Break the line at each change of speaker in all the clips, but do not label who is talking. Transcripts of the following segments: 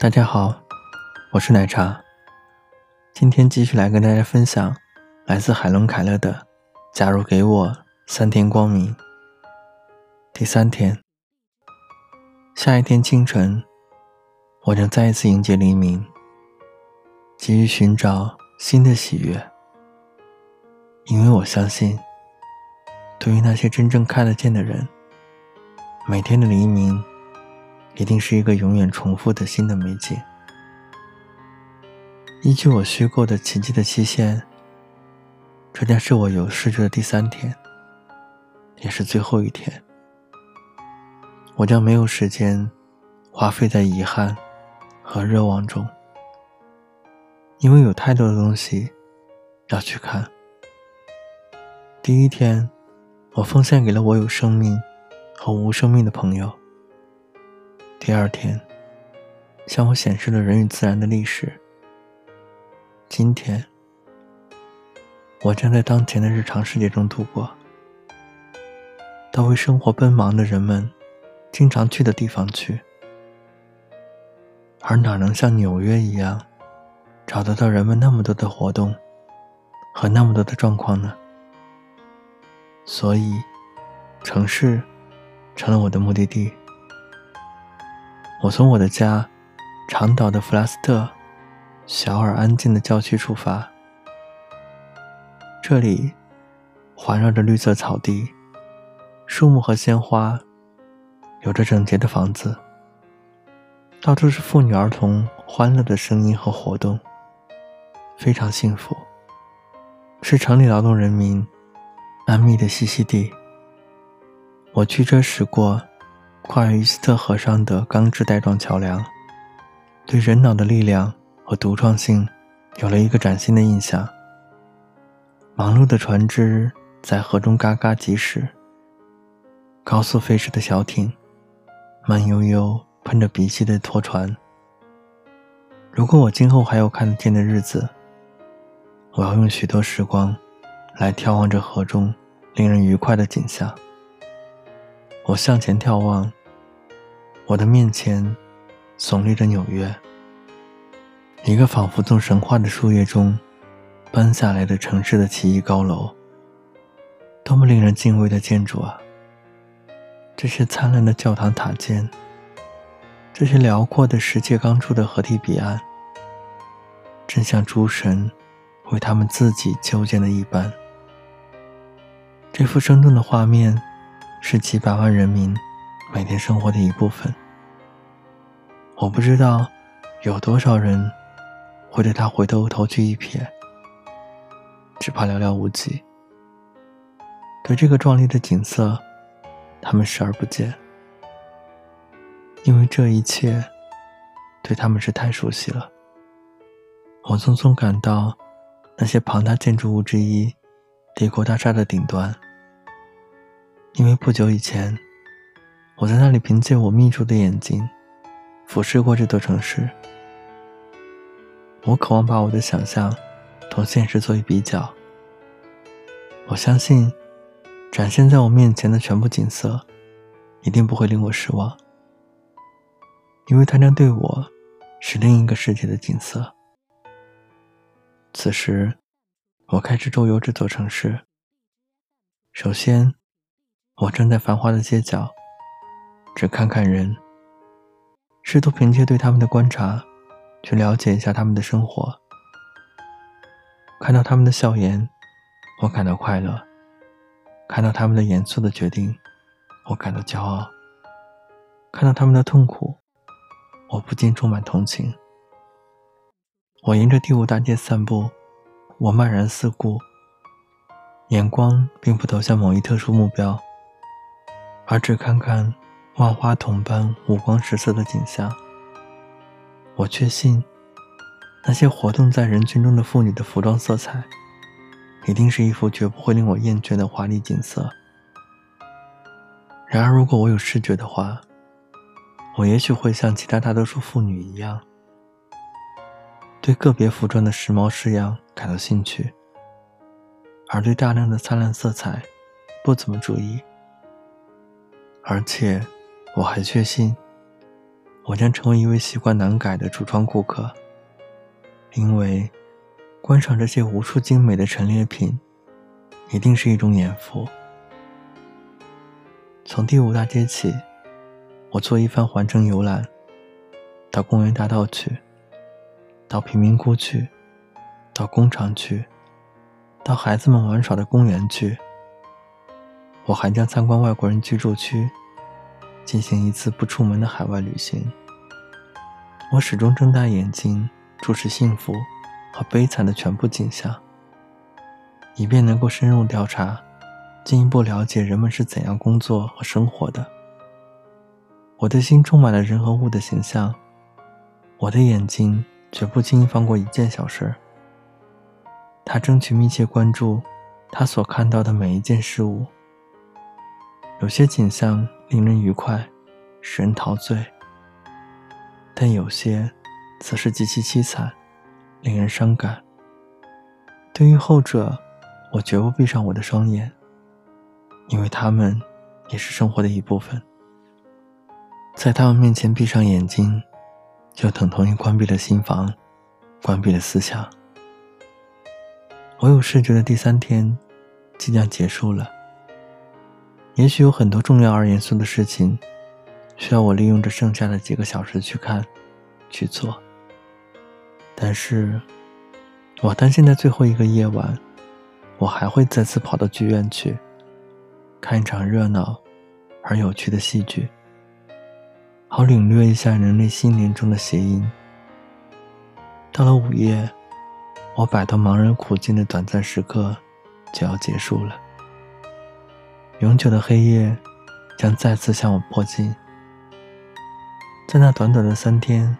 大家好，我是奶茶。今天继续来跟大家分享来自海伦·凯勒的《假如给我三天光明》。第三天，下一天清晨，我将再一次迎接黎明，急于寻找新的喜悦，因为我相信，对于那些真正看得见的人，每天的黎明。一定是一个永远重复的新的美景。依据我虚构的奇迹的期限，这将是我有视觉的第三天，也是最后一天。我将没有时间花费在遗憾和热望中，因为有太多的东西要去看。第一天，我奉献给了我有生命和无生命的朋友。第二天，向我显示了人与自然的历史。今天，我将在当前的日常世界中度过，到为生活奔忙的人们经常去的地方去。而哪能像纽约一样，找得到人们那么多的活动和那么多的状况呢？所以，城市成了我的目的地。我从我的家，长岛的弗拉斯特，小而安静的郊区出发。这里环绕着绿色草地、树木和鲜花，有着整洁的房子，到处是妇女儿童欢乐的声音和活动，非常幸福，是城里劳动人民安谧的栖息地。我驱车驶过。跨越伊斯特河上的钢制带状桥梁，对人脑的力量和独创性有了一个崭新的印象。忙碌的船只在河中嘎嘎疾驶，高速飞驰的小艇，慢悠悠喷着鼻息的拖船。如果我今后还有看得见的日子，我要用许多时光来眺望这河中令人愉快的景象。我向前眺望，我的面前耸立着纽约，一个仿佛从神话的树叶中搬下来的城市的奇异高楼。多么令人敬畏的建筑啊！这些灿烂的教堂塔尖，这些辽阔的石阶刚出的河堤彼岸，正像诸神为他们自己修建的一般。这幅生动的画面。是几百万人民每天生活的一部分。我不知道有多少人会对他回头头去一瞥，只怕寥寥无几。对这个壮丽的景色，他们视而不见，因为这一切对他们是太熟悉了。我匆匆赶到那些庞大建筑物之一——帝国大厦的顶端。因为不久以前，我在那里凭借我眯住的眼睛俯视过这座城市。我渴望把我的想象同现实做一比较。我相信，展现在我面前的全部景色一定不会令我失望，因为它将对我是另一个世界的景色。此时，我开始周游这座城市。首先。我站在繁华的街角，只看看人，试图凭借对他们的观察，去了解一下他们的生活。看到他们的笑颜，我感到快乐；看到他们的严肃的决定，我感到骄傲；看到他们的痛苦，我不禁充满同情。我沿着第五大街散步，我漫然四顾，眼光并不投向某一特殊目标。而只看看万花筒般五光十色的景象，我确信，那些活动在人群中的妇女的服装色彩，一定是一幅绝不会令我厌倦的华丽景色。然而，如果我有视觉的话，我也许会像其他大多数妇女一样，对个别服装的时髦式样感到兴趣，而对大量的灿烂色彩不怎么注意。而且，我还确信，我将成为一位习惯难改的橱窗顾客，因为观赏这些无数精美的陈列品，一定是一种眼福。从第五大街起，我做一番环城游览，到公园大道去，到贫民窟去，到工厂去，到孩子们玩耍的公园去。我还将参观外国人居住区，进行一次不出门的海外旅行。我始终睁大眼睛注视幸福和悲惨的全部景象，以便能够深入调查。进一步了解人们是怎样工作和生活的。我的心充满了人和物的形象，我的眼睛绝不轻易放过一件小事。他争取密切关注他所看到的每一件事物。有些景象令人愉快，使人陶醉；但有些则是极其凄惨，令人伤感。对于后者，我绝不闭上我的双眼。因为他们也是生活的一部分，在他们面前闭上眼睛，就等同于关闭了心房，关闭了思想。我有视觉的第三天即将结束了，也许有很多重要而严肃的事情，需要我利用这剩下的几个小时去看、去做。但是，我担心在最后一个夜晚，我还会再次跑到剧院去。看一场热闹而有趣的戏剧，好领略一下人类心灵中的谐音。到了午夜，我摆脱茫然苦境的短暂时刻就要结束了，永久的黑夜将再次向我迫近。在那短短的三天，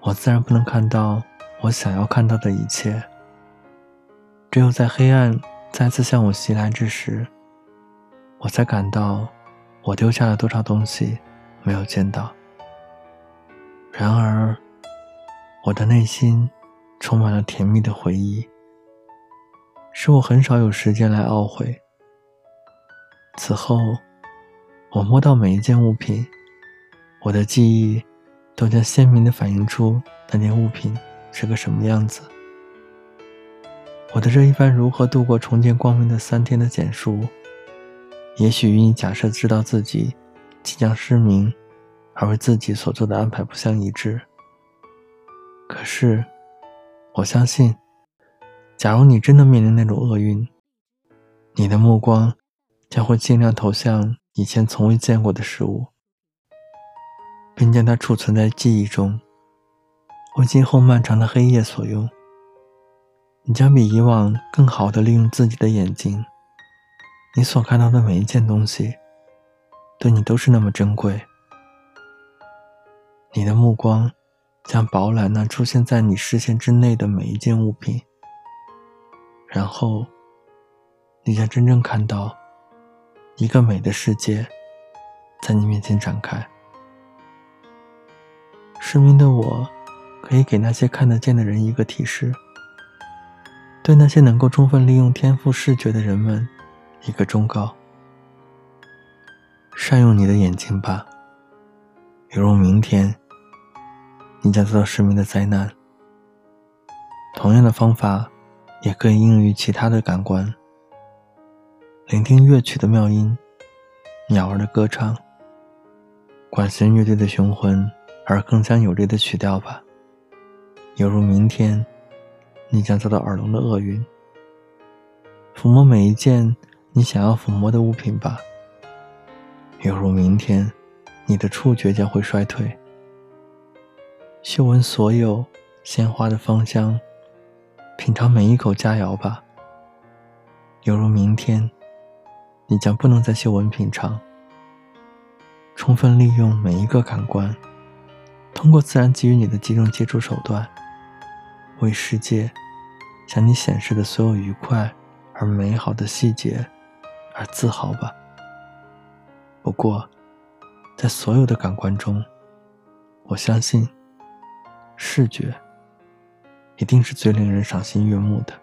我自然不能看到我想要看到的一切，只有在黑暗再次向我袭来之时。我才感到，我丢下了多少东西没有见到。然而，我的内心充满了甜蜜的回忆，使我很少有时间来懊悔。此后，我摸到每一件物品，我的记忆都将鲜明地反映出那件物品是个什么样子。我的这一番如何度过重见光明的三天的简述。也许与你假设知道自己即将失明，而为自己所做的安排不相一致。可是，我相信，假如你真的面临那种厄运，你的目光将会尽量投向以前从未见过的事物，并将它储存在记忆中，为今后漫长的黑夜所用。你将比以往更好地利用自己的眼睛。你所看到的每一件东西，对你都是那么珍贵。你的目光将饱览那出现在你视线之内的每一件物品，然后，你将真正看到一个美的世界在你面前展开。失明的我，可以给那些看得见的人一个提示：对那些能够充分利用天赋视觉的人们。一个忠告：善用你的眼睛吧。比如明天，你将遭到失明的灾难。同样的方法，也可以应用于其他的感官。聆听乐曲的妙音，鸟儿的歌唱，管弦乐队的雄浑而铿锵有力的曲调吧。犹如明天，你将遭到耳聋的厄运。抚摸每一件。你想要抚摸的物品吧，犹如明天，你的触觉将会衰退。嗅闻所有鲜花的芳香，品尝每一口佳肴吧，犹如明天，你将不能再嗅闻品尝。充分利用每一个感官，通过自然给予你的几种接触手段，为世界向你显示的所有愉快而美好的细节。而自豪吧。不过，在所有的感官中，我相信，视觉一定是最令人赏心悦目的。